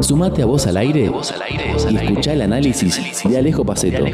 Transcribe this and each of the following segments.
Sumate a Voz al Aire y escucha el análisis de Alejo Paceto.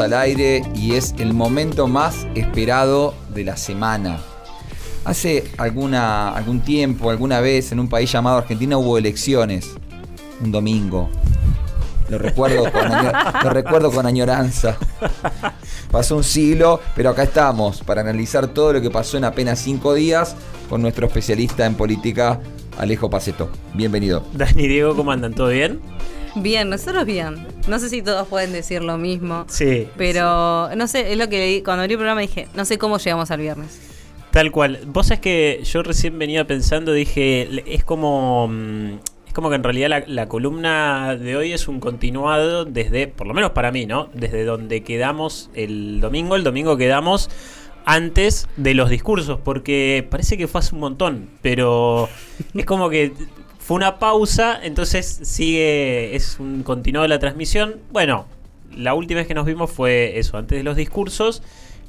Al Aire y es el momento más esperado de la semana. Hace alguna, algún tiempo, alguna vez, en un país llamado Argentina hubo elecciones. Un domingo. Lo recuerdo con, lo recuerdo con añoranza. Pasó un siglo, pero acá estamos para analizar todo lo que pasó en apenas cinco días con nuestro especialista en política, Alejo Paceto. Bienvenido. Dani Diego, ¿cómo andan? ¿Todo bien? Bien, nosotros bien. No sé si todos pueden decir lo mismo. Sí. Pero no sé, es lo que. Cuando abrí el programa dije, no sé cómo llegamos al viernes. Tal cual. Vos sabés que yo recién venía pensando, dije, es como. mm, Es como que en realidad la, la columna de hoy es un continuado desde, por lo menos para mí, ¿no? Desde donde quedamos el domingo. El domingo quedamos antes de los discursos, porque parece que fue hace un montón, pero es como que fue una pausa, entonces sigue, es un continuado de la transmisión. Bueno, la última vez que nos vimos fue eso, antes de los discursos.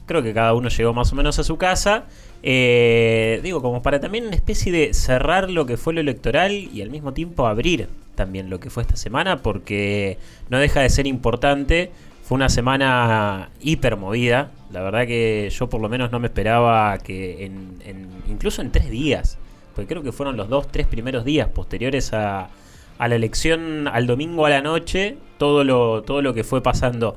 Creo que cada uno llegó más o menos a su casa. Eh, digo, como para también una especie de cerrar lo que fue lo electoral y al mismo tiempo abrir también lo que fue esta semana, porque no deja de ser importante. Fue una semana hiper movida. La verdad que yo por lo menos no me esperaba que en, incluso en tres días, porque creo que fueron los dos, tres primeros días posteriores a, a la elección al domingo a la noche, todo lo, todo lo que fue pasando.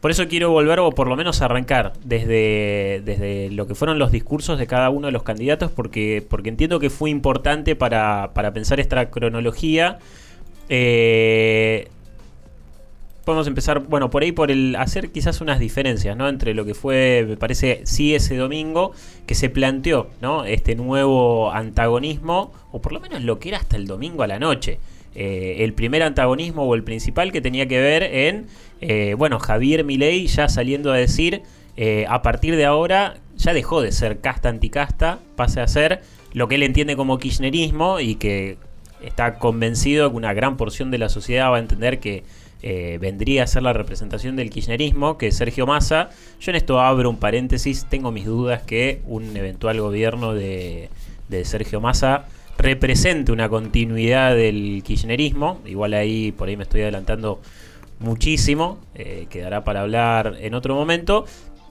Por eso quiero volver o por lo menos arrancar desde, desde lo que fueron los discursos de cada uno de los candidatos, porque, porque entiendo que fue importante para, para pensar esta cronología. Eh, podemos empezar, bueno, por ahí por el hacer quizás unas diferencias, ¿no? Entre lo que fue, me parece, sí ese domingo, que se planteó, ¿no? Este nuevo antagonismo, o por lo menos lo que era hasta el domingo a la noche. Eh, el primer antagonismo o el principal que tenía que ver en, eh, bueno, Javier Milei ya saliendo a decir, eh, a partir de ahora ya dejó de ser casta anticasta, pase a ser lo que él entiende como kirchnerismo y que está convencido que una gran porción de la sociedad va a entender que eh, vendría a ser la representación del kirchnerismo, que Sergio Massa. Yo en esto abro un paréntesis, tengo mis dudas que un eventual gobierno de, de Sergio Massa represente una continuidad del kirchnerismo. Igual ahí, por ahí me estoy adelantando muchísimo, eh, quedará para hablar en otro momento.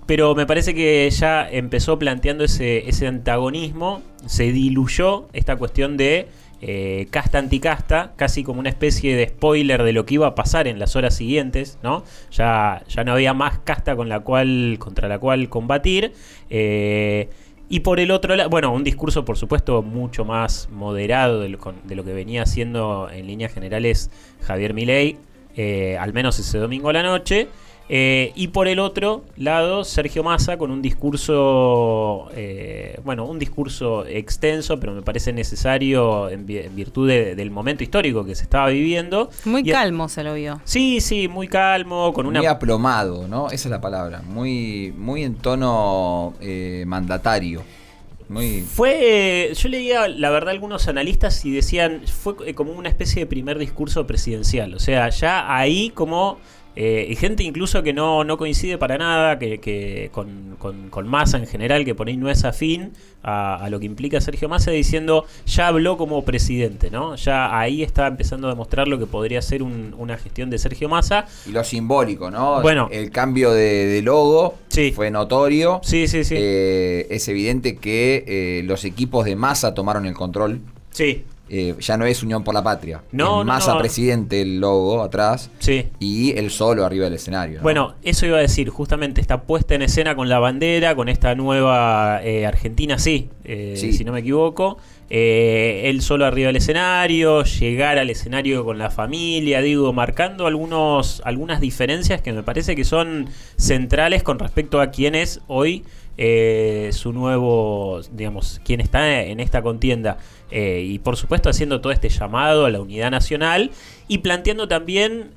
Pero me parece que ya empezó planteando ese, ese antagonismo, se diluyó esta cuestión de eh, casta anticasta, casi como una especie de spoiler de lo que iba a pasar en las horas siguientes, ¿no? Ya, ya no había más casta con la cual, contra la cual combatir. eh, y por el otro lado, bueno, un discurso por supuesto mucho más moderado de lo, de lo que venía haciendo en líneas generales Javier Milei, eh, al menos ese domingo a la noche. Eh, y por el otro lado, Sergio Massa con un discurso, eh, bueno, un discurso extenso, pero me parece necesario en, vi- en virtud de- del momento histórico que se estaba viviendo. Muy Y- calmo se lo vio. Sí, sí, muy calmo, con una... Muy aplomado, ¿no? Esa es la palabra. Muy, muy en tono eh, mandatario. Muy. Fue, yo leía la verdad algunos analistas y decían, fue como una especie de primer discurso presidencial, o sea, ya ahí como, eh, y gente incluso que no, no coincide para nada, que, que con, con, con Massa en general, que por ahí no es afín a, a lo que implica Sergio Massa, diciendo, ya habló como presidente, ¿no? Ya ahí está empezando a demostrar lo que podría ser un- una gestión de Sergio Massa. Y lo simbólico, ¿no? Bueno. El cambio de, de logo Sí. fue notorio. Sí, sí, sí. Eh, es evidente que eh, los equipos de masa tomaron el control. sí. Eh, ya no es Unión por la Patria. No, es no, Massa no. presidente, el logo atrás. Sí. Y él solo arriba del escenario. ¿no? Bueno, eso iba a decir, justamente está puesta en escena con la bandera, con esta nueva eh, Argentina, sí, eh, Sí. si no me equivoco. Eh, él solo arriba del escenario, llegar al escenario con la familia, digo, marcando algunos, algunas diferencias que me parece que son centrales con respecto a quién es hoy eh, su nuevo, digamos, quién está en esta contienda. Eh, y por supuesto haciendo todo este llamado a la unidad nacional y planteando también,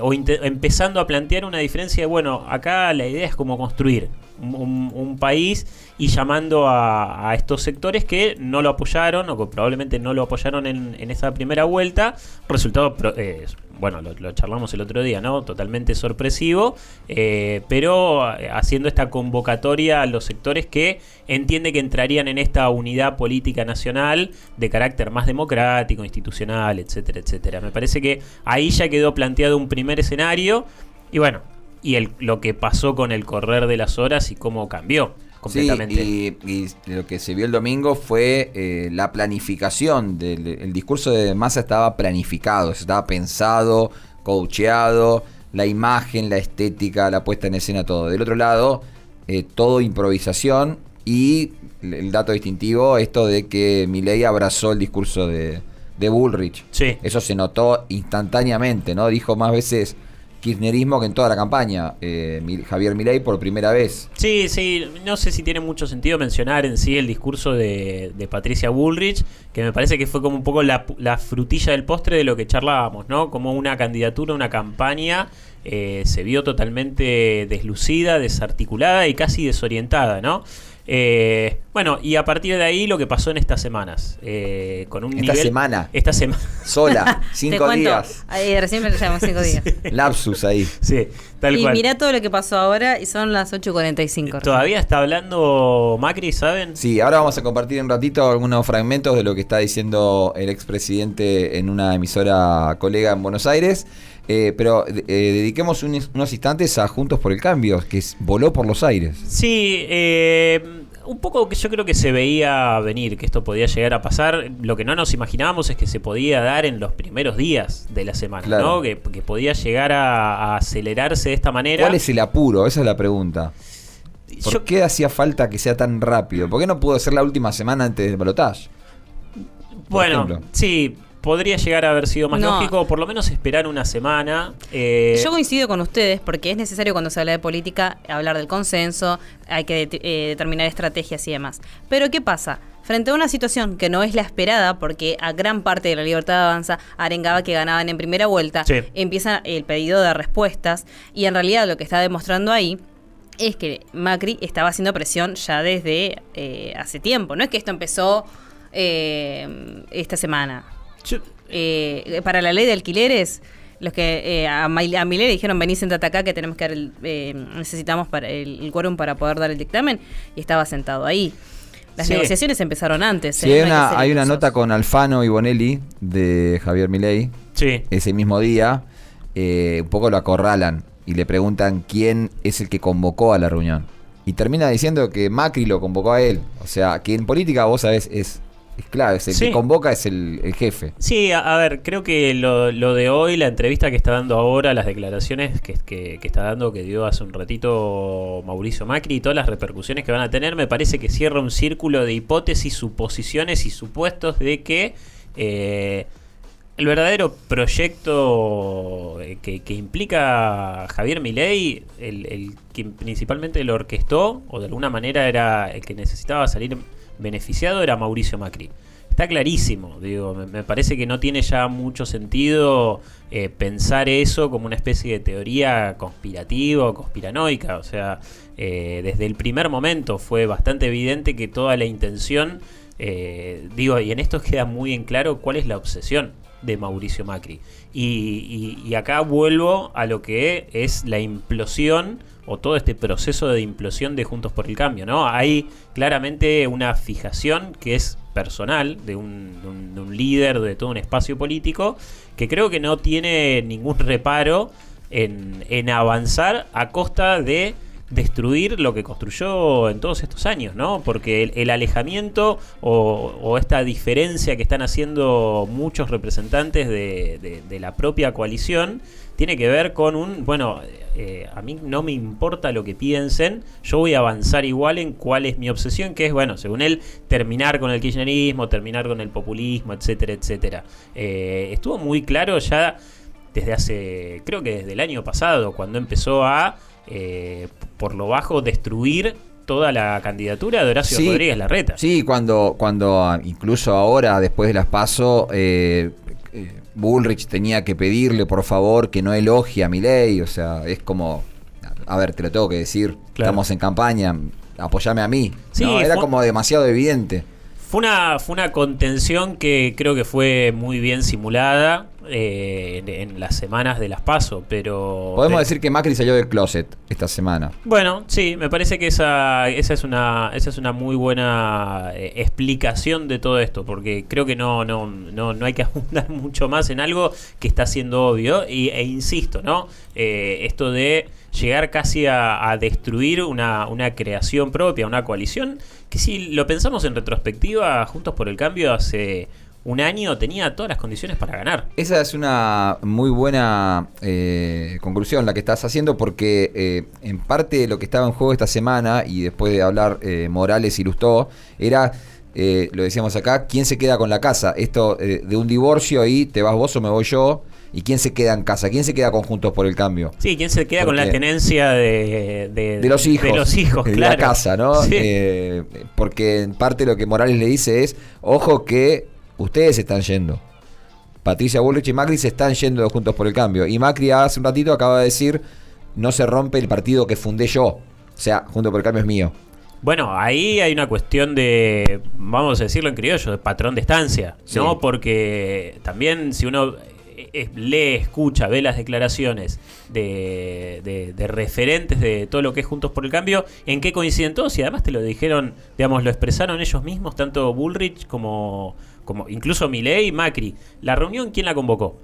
o empezando a plantear una diferencia de, bueno, acá la idea es como construir un, país y llamando a, estos sectores que no lo apoyaron o que probablemente no lo apoyaron en, en esa primera vuelta. Resultado, eh, bueno, lo, lo charlamos el otro día, ¿no? Totalmente sorpresivo, eh, pero eh, haciendo esta convocatoria a los sectores que entiende que entrarían en esta unidad política nacional de carácter más democrático, institucional, etcétera, etcétera. Me parece que ahí ya quedó planteado un primer escenario y bueno, y el, lo que pasó con el correr de las horas y cómo cambió completamente. Sí, y, y lo que se vio el domingo fue eh, la planificación. Del, el discurso de Massa estaba planificado, estaba pensado, coacheado, la imagen, la estética, la puesta en escena, todo. Del otro lado, eh, todo improvisación y el dato distintivo, esto de que Milei abrazó el discurso de, de Bullrich. Sí. Eso se notó instantáneamente, ¿no? Dijo más veces kirchnerismo que en toda la campaña. eh, Javier Milei por primera vez. Sí, sí, no sé si tiene mucho sentido mencionar en sí el discurso de, de Patricia Bullrich, que me parece que fue como un poco la, la frutilla del postre de lo que charlábamos, ¿no? Como una candidatura, una campaña eh, se vio totalmente deslucida, desarticulada y casi desorientada, ¿no? Eh, bueno, y a partir de ahí lo que pasó en estas semanas, eh, con un Esta nivel- semana. Esta semana. Sola, cinco días. ahí recién me lo llevamos cinco días. Lapsus ahí. Sí, tal y cual. mirá todo lo que pasó ahora y son las 8.45. Todavía está hablando Macri, ¿saben? Sí, ahora vamos a compartir un ratito algunos fragmentos de lo que está diciendo el expresidente en una emisora colega en Buenos Aires. Eh, pero eh, dediquemos un- unos instantes a Juntos por el Cambio, que es- voló por los aires. Sí, eh, un poco que yo creo que se veía venir que esto podía llegar a pasar. Lo que no nos imaginábamos es que se podía dar en los primeros días de la semana, Claro. ¿no? Que, que podía llegar a, a acelerarse de esta manera. ¿Cuál es el apuro? Esa es la pregunta. ¿Por Yo- qué hacía falta que sea tan rápido? ¿Por qué no pudo ser la última semana antes del balotaje? bueno, ejemplo? sí, podría llegar a haber sido más No. lógico, por lo menos esperar una semana. eh, Yo coincido con ustedes porque es necesario cuando se habla de política hablar del consenso, hay que eh, determinar estrategias y demás. Pero ¿qué pasa? Frente a una situación que no es la esperada, porque a gran parte de la libertad avanza arengaba que ganaban en primera vuelta, Sí. empieza el pedido de respuestas y en realidad lo que está demostrando ahí es que Macri estaba haciendo presión ya desde eh, hace tiempo. No es que esto empezó eh, esta semana. Yo- Eh, para la ley de alquileres, los que eh, a, le dijeron vení sentate acá que tenemos que dar el, eh, necesitamos para el, el quórum para poder dar el dictamen y estaba sentado ahí. Las Sí. negociaciones empezaron antes. Sí, ¿eh? hay No una, hay nota con Alfano y Bonelli de Javier Milei sí. ese mismo día. eh, un poco lo acorralan y le preguntan quién es el que convocó a la reunión. Y termina diciendo que Macri lo convocó a él. O sea, que en política vos sabés es clave, es el Sí. que convoca es el, el jefe. Sí, a, a ver, creo que lo, lo de hoy, la entrevista que está dando ahora, las declaraciones que, que- que está dando, que dio hace un ratito Mauricio Macri y todas las repercusiones que van a tener, me parece que cierra un círculo de hipótesis, suposiciones y supuestos de que eh, el verdadero proyecto eh, que, que implica Javier Milei, el, el que principalmente lo orquestó, o de alguna manera era el que necesitaba salir beneficiado, era Mauricio Macri. Está clarísimo, digo, me, parece que no tiene ya mucho sentido eh, pensar eso como una especie de teoría conspirativa o conspiranoica. O sea, eh, desde el primer momento fue bastante evidente que toda la intención, eh, digo, y en esto queda muy en claro cuál es la obsesión de Mauricio Macri. Y, acá vuelvo a lo que es la implosión o todo este proceso de implosión de Juntos por el Cambio, ¿no? Hay claramente una fijación que es personal de un, de un- de un líder de todo un espacio político que creo que no tiene ningún reparo en, en avanzar a costa de destruir lo que construyó en todos estos años, ¿no? Porque el, alejamiento o, esta diferencia que están haciendo muchos representantes de, la propia coalición tiene que ver con un, bueno, eh, a mí no me importa lo que piensen, yo voy a avanzar igual en cuál es mi obsesión, que es, bueno, según él, terminar con el kirchnerismo, terminar con el populismo, etcétera, etcétera. Eh, estuvo muy claro ya desde hace, creo que desde el año pasado, cuando empezó a eh, por lo bajo destruir toda la candidatura de Horacio Rodríguez Larreta. Sí, cuando, cuando ah, incluso ahora, después de las PASO, eh, eh, Bullrich tenía que pedirle por favor que no elogie a ley, o sea, es como, a ver, te lo tengo que decir, estamos en campaña, apoyame a mí. era como demasiado evidente. Fue una, fue una contención que creo que fue muy bien simulada eh, en, las semanas de las PASO, pero... Podemos decir que Macri salió del closet esta semana. Bueno, sí, me parece que esa, esa, es, una, esa es una muy buena eh, explicación de todo esto, porque creo que no, no, no, no hay que abundar mucho más en algo que está siendo obvio, y, e insisto, ¿no? Eh, esto de llegar casi a, destruir una, una, creación propia, una coalición, que si lo pensamos en retrospectiva, Juntos por el Cambio hace un año tenía todas las condiciones para ganar. Esa es una muy buena eh, conclusión la que estás haciendo porque eh, en parte lo que estaba en juego esta semana y después de hablar eh, Morales y Lustó era... lo decíamos acá, ¿quién se queda con la casa? Esto de un divorcio y te vas vos o me voy yo, ¿Y quién se queda en casa? ¿Quién se queda con Juntos por el Cambio? Sí, ¿quién se queda con la tenencia de, de, los hijos? De los hijos, de la casa, ¿no? Eh, porque en parte lo que Morales le dice es, ojo que ustedes se están yendo. Patricia Bullrich y Macri se están yendo de Juntos por el Cambio. Y Macri hace un ratito acaba de decir, no se rompe el partido que fundé yo. O sea, Juntos por el Cambio es mío. Bueno, ahí hay una cuestión de, vamos a decirlo en criollo, de patrón de estancia, ¿no? Porque también si uno lee, escucha, ve las declaraciones de, referentes de todo lo que es Juntos por el Cambio, en qué coinciden todos y además te lo dijeron, digamos, lo expresaron ellos mismos, tanto Bullrich como, como incluso Milei y Macri. La reunión, ¿quién la convocó?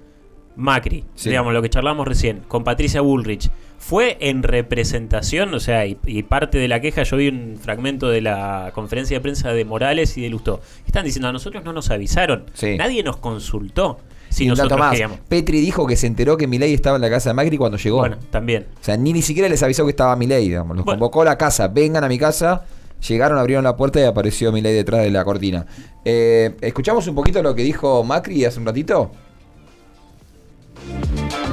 Macri, digamos, lo que charlamos recién, con Patricia Bullrich, fue en representación, o sea, y, parte de la queja, yo vi un fragmento de la conferencia de prensa de Morales y de Lustó. Están diciendo, a nosotros no nos avisaron, nadie nos consultó. Si nosotros más. Petri dijo que se enteró que Milei estaba en la casa de Macri cuando llegó. Bueno, también. O sea, ni, ni siquiera les avisó que estaba Milei, digamos. Los convocó a la casa, vengan a mi casa. Llegaron, abrieron la puerta y apareció Milei detrás de la cortina. Eh, ¿Escuchamos un poquito lo que dijo Macri hace un ratito?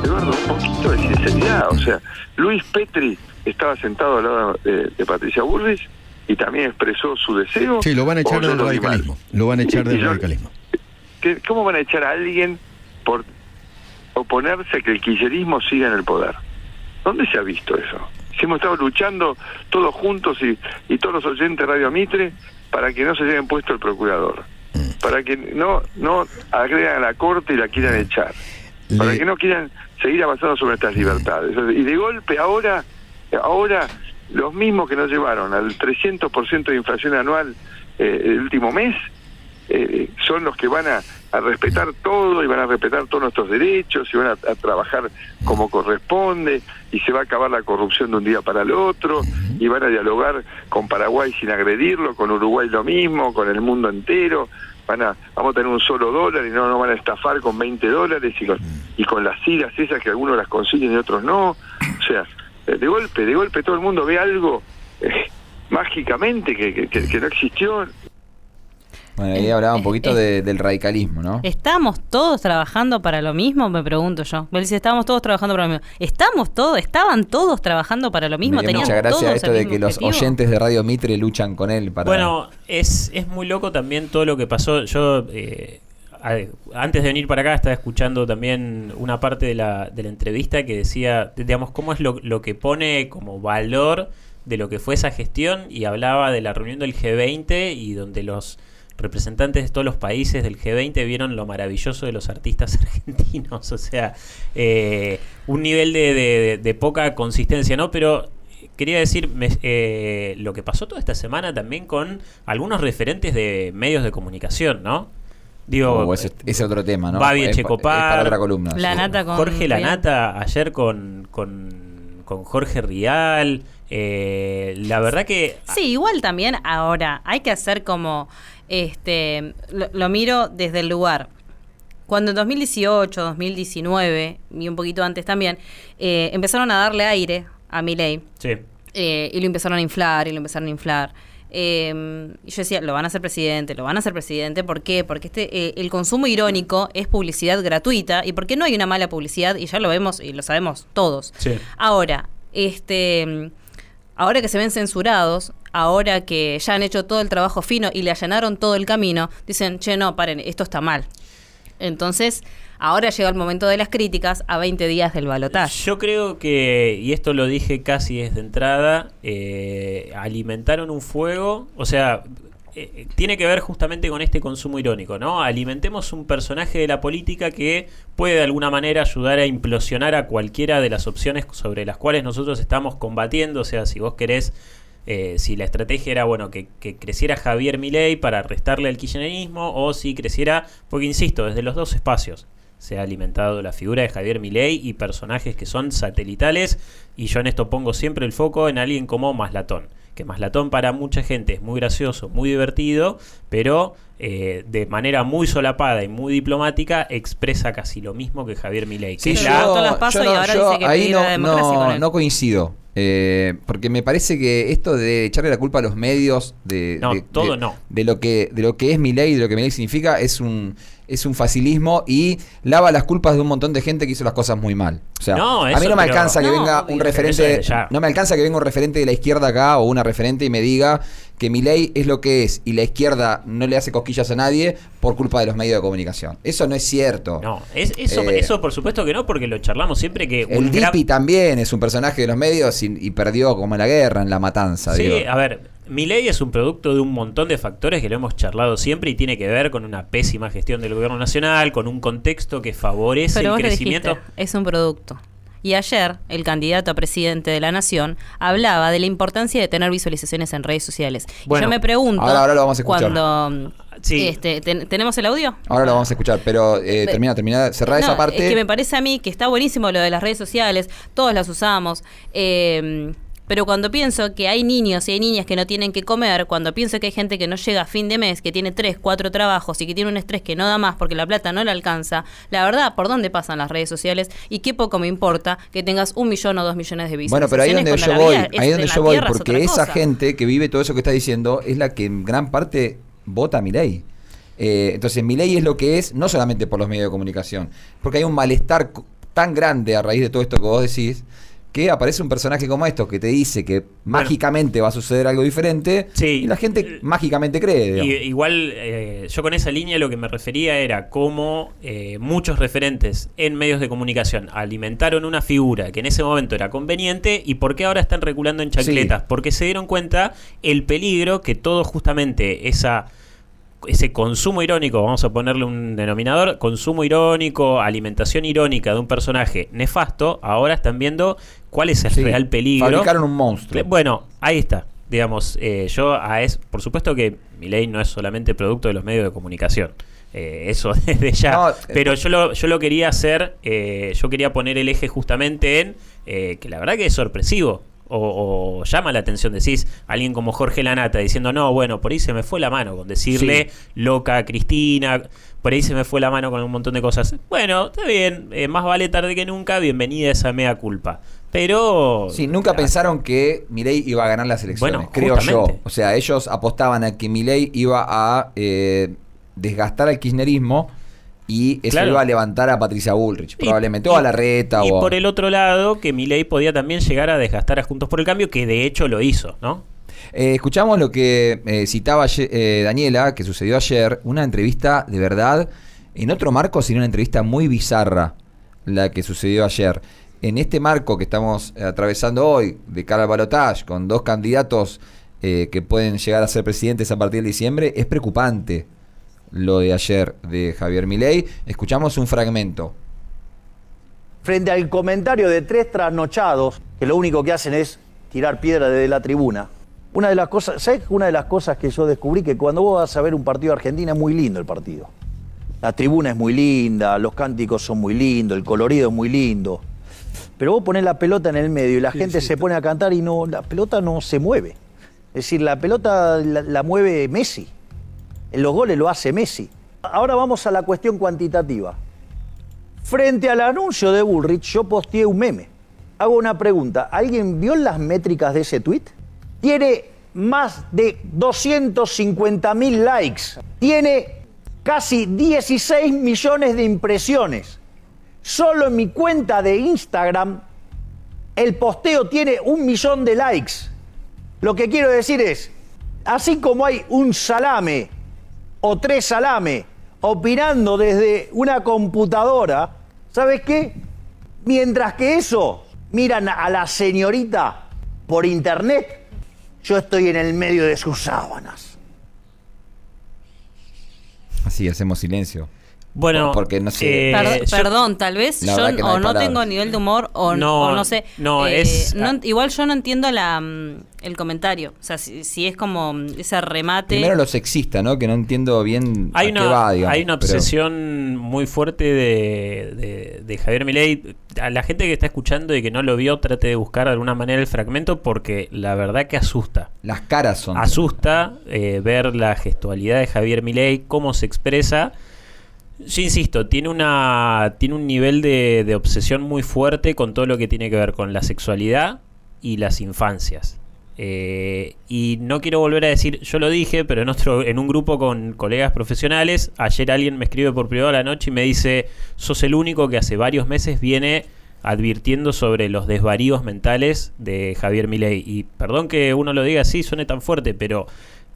Eduardo, un poquito de sinceridad. O sea, Luis Petri estaba sentado al lado de, Patricia Burris y también expresó su deseo. Sí, lo van a echar del radicalismo. Lo van a echar del radicalismo. ¿Cómo van a echar a alguien por oponerse a que el kirchnerismo siga en el poder. ¿Dónde se ha visto eso? Si hemos estado luchando todos juntos y, y todos los oyentes de Radio Mitre para que no se lleven puesto el procurador, para que no no agregan a la corte y la quieran echar, para que no quieran seguir avanzando sobre nuestras libertades. Y de golpe ahora, ahora los mismos que nos llevaron al 300% de inflación anual eh, el último mes, eh, son los que van a, respetar todo y van a respetar todos nuestros derechos y van a, trabajar como corresponde y se va a acabar la corrupción de un día para el otro y van a dialogar con Paraguay sin agredirlo, con Uruguay lo mismo, con el mundo entero. Van a, vamos a tener un solo dólar y no nos van a estafar con 20 dólares y con, las iras esas que algunos las consiguen y otros no. O sea, de golpe, de golpe todo el mundo ve algo eh, mágicamente que, que no existió bueno, ahí hablaba un poquito del radicalismo, ¿no? ¿Estamos todos trabajando para lo mismo? Me pregunto yo. Me dice, estamos todos trabajando para lo mismo. ¿Estamos todos? ¿Estaban todos trabajando para lo mismo? Me mucha gracia esto de que los oyentes de Radio Mitre luchan con él para... Bueno, es, es muy loco también todo lo que pasó. Yo... Eh, antes de venir para acá estaba escuchando también una parte de la, de la entrevista que decía, digamos, cómo es lo, lo que pone como valor de lo que fue esa gestión y hablaba de la reunión del G20 y donde los representantes de todos los países del G20 vieron lo maravilloso de los artistas argentinos, o sea, eh, un nivel de, poca consistencia, ¿no? Pero quería decir eh, lo que pasó toda esta semana también con algunos referentes de medios de comunicación, ¿no? Digo, uh, ese, es otro tema, ¿no? Babi Nata con Jorge Lanata ayer con, con, con Jorge Rial, Eh, la verdad que... Sí, igual también ahora hay que hacer como, este, lo, lo miro desde el lugar. Cuando en 2018, 2019 y un poquito antes también, eh, empezaron a darle aire a Milei Sí. eh, y lo empezaron a inflar y lo empezaron a inflar. Eh, y yo decía, lo van a hacer presidente, lo van a hacer presidente. ¿Por qué? Porque este, eh, el consumo irónico es publicidad gratuita y porque no hay una mala publicidad y ya lo vemos y lo sabemos todos. Sí. Ahora, este, ahora que se ven censurados, ahora que ya han hecho todo el trabajo fino y le allanaron todo el camino, dicen, che, no, paren, esto está mal. Entonces, ahora llega el momento de las críticas a 20 días del balotaje. Yo creo que, y esto lo dije casi desde entrada, eh, alimentaron un fuego, o sea, eh, tiene que ver justamente con este consumo irónico, ¿no? Alimentemos un personaje de la política que puede de alguna manera ayudar a implosionar a cualquiera de las opciones sobre las cuales nosotros estamos combatiendo, o sea, si vos querés eh, si la estrategia era bueno que, que creciera Javier Milei para restarle al kirchnerismo o si creciera, porque insisto, desde los dos espacios se ha alimentado la figura de Javier Milei y personajes que son satelitales y yo en esto pongo siempre el foco en alguien como Maslatón que Maslatón para mucha gente es muy gracioso, muy divertido, pero eh, de manera muy solapada y muy diplomática expresa casi lo mismo que Javier Milei. Sí, yo, la- Cortó las pasos yo y ahora yo dice que ahí pide la no, no coincido. Eh, porque me parece que esto de echarle la culpa a los medios de, No, de- todo de- no. de lo que de lo que es mi ley, de lo que mi ley significa, es un es un facilismo y lava las culpas de un montón de gente que hizo las cosas muy mal. O sea, No, a mí no me pero- alcanza que No, venga un referente, no me alcanza que venga un referente de la izquierda acá o una referente y me diga que mi ley es lo que es y la izquierda no le hace cosquillas a nadie por culpa de los medios de comunicación. Eso no es cierto. No, es- eso, Eh, eso por supuesto que no, porque lo charlamos siempre que El Dipi también es un personaje de los medios y, y perdió como en la guerra, en la matanza. Sí, digo. a ver, Milei es un producto de un montón de factores que lo hemos charlado siempre y tiene que ver con una pésima gestión del gobierno nacional, con un contexto que favorece Pero el crecimiento. dijiste, es un producto. Y ayer, el candidato a presidente de la Nación hablaba de la importancia de tener visualizaciones en redes sociales. Y Bueno, yo me pregunto, ahora- ahora lo vamos a escuchar. cuando... Sí. Este, ten- ¿Tenemos el audio? Ahora lo vamos a escuchar, pero eh, termina, termina, cerrar No, esa parte. Es que me parece a mí que está buenísimo lo de las redes sociales, todos las usamos. eh, pero cuando pienso que hay niños y hay niñas que no tienen que comer, cuando pienso que hay gente que no llega a fin de mes, que tiene tres, cuatro trabajos y que tiene un estrés que no da más porque la plata no le alcanza, la verdad, ¿por dónde pasan las redes sociales? Y qué poco me importa que tengas un millón o dos millones de Bueno, pero ahí donde yo voy, ahí donde yo voy, es porque esa gente que vive todo eso que está diciendo es la que en gran parte vota a mi ley. entonces, mi ley es lo que es, no solamente por los medios de comunicación, porque hay un malestar tan grande a raíz de todo esto que vos decís, que aparece un personaje como esto que te dice que mágicamente va a suceder algo diferente Sí. y la gente mágicamente cree. Y, igual, eh, yo con esa línea lo que me refería era cómo eh, muchos referentes en medios de comunicación alimentaron una figura que en ese momento era conveniente y por qué ahora están reculando en chancletas. Sí. Porque se dieron cuenta el peligro que todo justamente esa ese consumo irónico, vamos a ponerle un denominador, consumo irónico, alimentación irónica de un personaje nefasto, ahora están viendo cuál es el Sí, real peligro. Fabricaron un monstruo. Bueno, ahí está. Digamos, eh, yo a es, por supuesto que mi ley no es solamente producto de los medios de comunicación. Eh, eso desde ya. No, eh, Pero yo lo, yo lo quería hacer, eh, yo quería poner el eje justamente en eh, que la verdad que es sorpresivo. O, o llama la atención, decís, alguien como Jorge Lanata diciendo, no, bueno, por ahí se me fue la mano con decirle loca a Cristina, por ahí se me fue la mano con un montón de cosas. Bueno, está bien, eh, más vale tarde que nunca, bienvenida a esa mea culpa. Pero... Sí, nunca Ah, pensaron que Milei iba a ganar las elecciones, Bueno, creo justamente. yo. O sea, ellos apostaban a que Milei iba a eh, desgastar al kirchnerismo y eso Claro. iba a levantar a Patricia Bullrich, probablemente, y- o a la reta. Y o por el otro lado, que Milei podía también llegar a desgastar a Juntos por el Cambio, que de hecho lo hizo, ¿no? Eh, escuchamos lo que eh, citaba eh, Daniela, que sucedió ayer, una entrevista de verdad, en otro marco, sino una entrevista muy bizarra, la que sucedió ayer. En este marco que estamos atravesando hoy, de cara al balotaje, con dos candidatos eh, que pueden llegar a ser presidentes a partir de diciembre, es preocupante lo de ayer de Javier Milei. Escuchamos un fragmento. frente al comentario de tres trasnochados que lo único que hacen es tirar piedra desde la tribuna. Una de las cosas, ¿sabes? Una de las cosas que yo descubrí que cuando vos vas a ver un partido de Argentina es muy lindo el partido. La tribuna es muy linda, los cánticos son muy lindos, el colorido es muy lindo. Pero vos ponés la pelota en el medio y la gente se pone a cantar y no, la pelota no se mueve. Es decir, la pelota la, la mueve Messi. Los goles lo hace Messi. Ahora vamos a la cuestión cuantitativa. Frente al anuncio de Bullrich, yo posteé un meme. Hago una pregunta. ¿Alguien vio las métricas de ese tweet? Tiene más de 250 mil likes. Tiene casi 16 millones de impresiones. Solo en mi cuenta de Instagram el posteo tiene un millón de likes. Lo que quiero decir es, así como hay un salame o tres salame opinando desde una computadora, ¿sabes qué? Mientras que eso miran a la señorita por internet, yo estoy en el medio de sus sábanas. Así hacemos silencio. Bueno, porque no sé. eh, Per- yo- perdón, tal vez yo o no palabras. tengo nivel de humor o No, o no sé. no, Eh, es- no- igual yo no entiendo la, mm, el comentario. O sea, si, si es como mm, ese remate. Primero lo sexista, ¿no? Que no entiendo bien hay a una, qué va, digamos. hay una pero- obsesión muy fuerte de, de- de Javier Milei. A la gente que está escuchando y que no lo vio, trate de buscar de alguna manera el fragmento porque la verdad que asusta. Las caras son. Asusta eh, ver la gestualidad de Javier Milei, cómo se expresa. Yo insisto, tiene una tiene un nivel de, obsesión muy fuerte con todo lo que tiene que ver con la sexualidad y las infancias. Eh, y no quiero volver a decir, yo lo dije, pero en otro, en un grupo con colegas profesionales, ayer alguien me escribe por privado a la noche y me dice, sos el único que hace varios meses viene advirtiendo sobre los desvaríos mentales de Javier Milei. Y perdón que uno lo diga así, suene tan fuerte, pero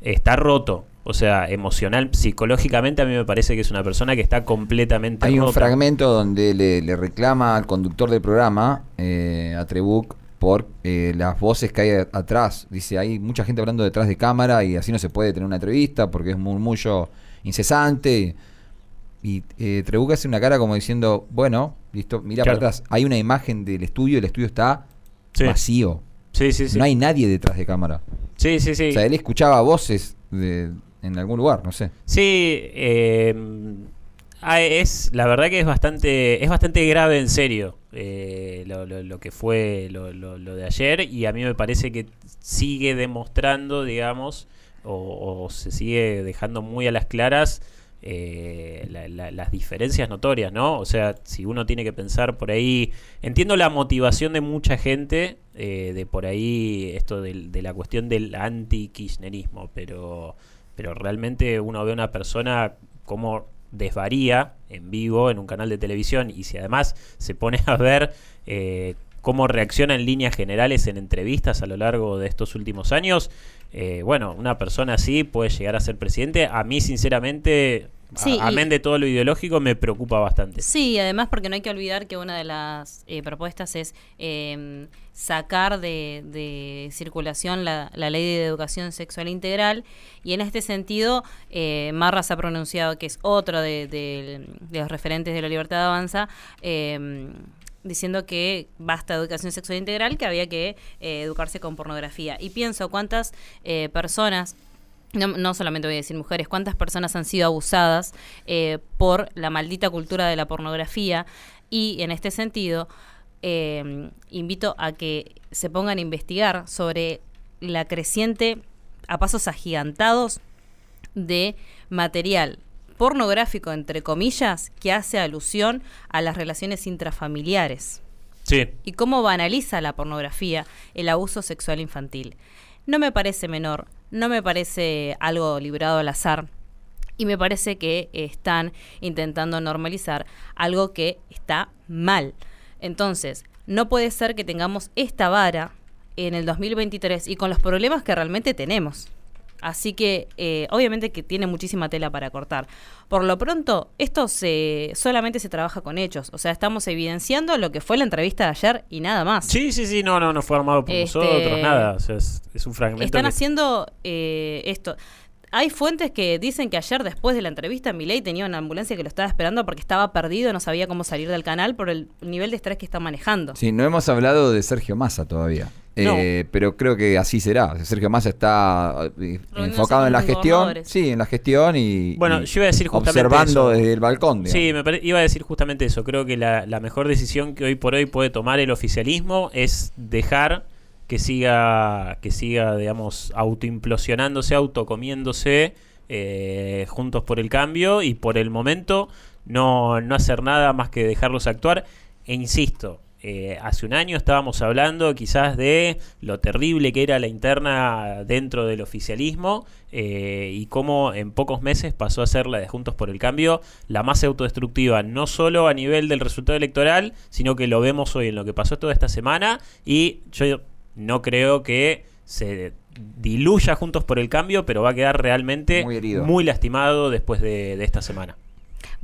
está roto. O sea, emocional, psicológicamente a mí me parece que es una persona que está completamente Hay un fragmento donde le, le reclama al conductor del programa, eh, a Trebuch, por eh, las voces que hay atrás. Dice, hay mucha gente hablando detrás de cámara y así no se puede tener una entrevista porque es un murmullo incesante. Y eh, Trebuch hace una cara como diciendo, bueno, listo, mira Claro. para atrás. Hay una imagen del estudio, el estudio está Sí. vacío. Sí, sí, sí. No hay nadie detrás de cámara. Sí, sí, sí. O sea, él escuchaba voces de, en algún lugar, no sé. Sí, eh, es la verdad que es bastante es bastante grave en serio eh, lo, lo- lo que fue lo, lo- de ayer y a mí me parece que sigue demostrando, digamos, o, se sigue dejando muy a las claras eh, la- la- las diferencias notorias, ¿no? O sea, si uno tiene que pensar por ahí, entiendo la motivación de mucha gente eh, de por ahí esto del- de, la cuestión del anti-kirchnerismo, pero, pero realmente uno ve a una persona como desvaría en vivo en un canal de televisión y si además se pone a ver eh, cómo reacciona en líneas generales en entrevistas a lo largo de estos últimos años, eh, bueno, una persona así puede llegar a ser presidente. A mí, sinceramente, Sí, amén de todo lo ideológico, me preocupa bastante. Sí, además porque no hay que olvidar que una de las eh, propuestas es eh, sacar de, de circulación la, la ley de educación sexual integral y en este sentido eh, Marras ha pronunciado que es otro de, de- de los referentes de la libertad avanza. eh, diciendo que basta educación sexual integral, que había que eh, educarse con pornografía. Y pienso cuántas eh, personas no, no solamente voy a decir mujeres, cuántas personas han sido abusadas eh, por la maldita cultura de la pornografía y en este sentido eh, invito a que se pongan a investigar sobre la creciente a pasos agigantados de material pornográfico, entre comillas, que hace alusión a las relaciones intrafamiliares Sí. y cómo banaliza la pornografía el abuso sexual infantil. No me parece menor, no me parece algo librado al azar y me parece que están intentando normalizar algo que está mal. Entonces, no puede ser que tengamos esta vara en el 2023 y con los problemas que realmente tenemos. Así que eh, obviamente que tiene muchísima tela para cortar. Por lo pronto, esto se solamente se trabaja con hechos. O sea, estamos evidenciando lo que fue la entrevista de ayer y nada más. Sí, sí, sí, no, no, no fue armado por Este, nosotros, nada. O sea, es, es un fragmento. Están que- haciendo eh, esto. Hay fuentes que dicen que ayer, después de la entrevista, Milei tenía una ambulancia que lo estaba esperando porque estaba perdido, no sabía cómo salir del canal por el nivel de estrés que está manejando. Sí, no hemos hablado de Sergio Massa todavía. Eh, pero creo que así será. Sergio Massa está eh, enfocado en la gestión. Sí, en la gestión y, bueno, yo iba a decir justamente observando desde el balcón. Sí, me iba a decir justamente eso. Creo que la, la mejor decisión que hoy por hoy puede tomar el oficialismo es dejar que siga, que siga, digamos, autoimplosionándose, autocomiéndose eh, juntos por el cambio y por el momento no, no hacer nada más que dejarlos actuar. E insisto, eh, hace un año estábamos hablando quizás de lo terrible que era la interna dentro del oficialismo eh, y cómo en pocos meses pasó a ser la de Juntos por el Cambio la más autodestructiva, no solo a nivel del resultado electoral, sino que lo vemos hoy en lo que pasó toda esta semana y yo no creo que se diluya Juntos por el Cambio, pero va a quedar realmente muy, lastimado después de esta semana.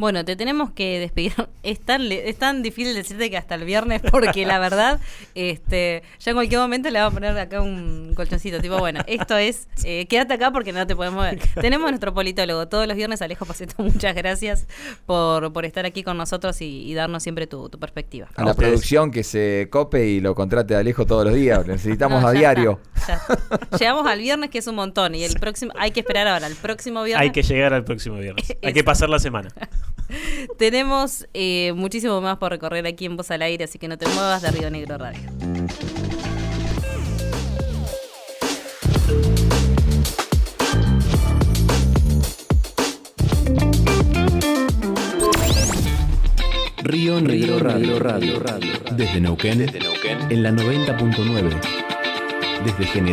Bueno, te tenemos que despedir. Es tan, es tan difícil decirte que hasta el viernes, porque la verdad, este, ya en cualquier momento le vamos a poner acá un colchoncito. Tipo, bueno, esto es, eh, quédate acá porque no te podemos ver. Tenemos nuestro politólogo todos los viernes, Alejo Paceto. Muchas gracias por, por estar aquí con nosotros y, darnos siempre tu, perspectiva. A, la producción que se cope y lo contrate a Alejo todos los días. Necesitamos a diario. Llegamos al viernes, que es un montón, y el próximo, hay que esperar ahora, el próximo viernes. Hay que llegar al próximo viernes. hay que pasar la semana. Tenemos eh, muchísimo más por recorrer aquí en Voz al Aire, así que no te muevas de Río Negro Radio. Río Negro Radio, Radio, Radio, Desde Neuquén, Desde Neuquén, en la 90.9. Desde General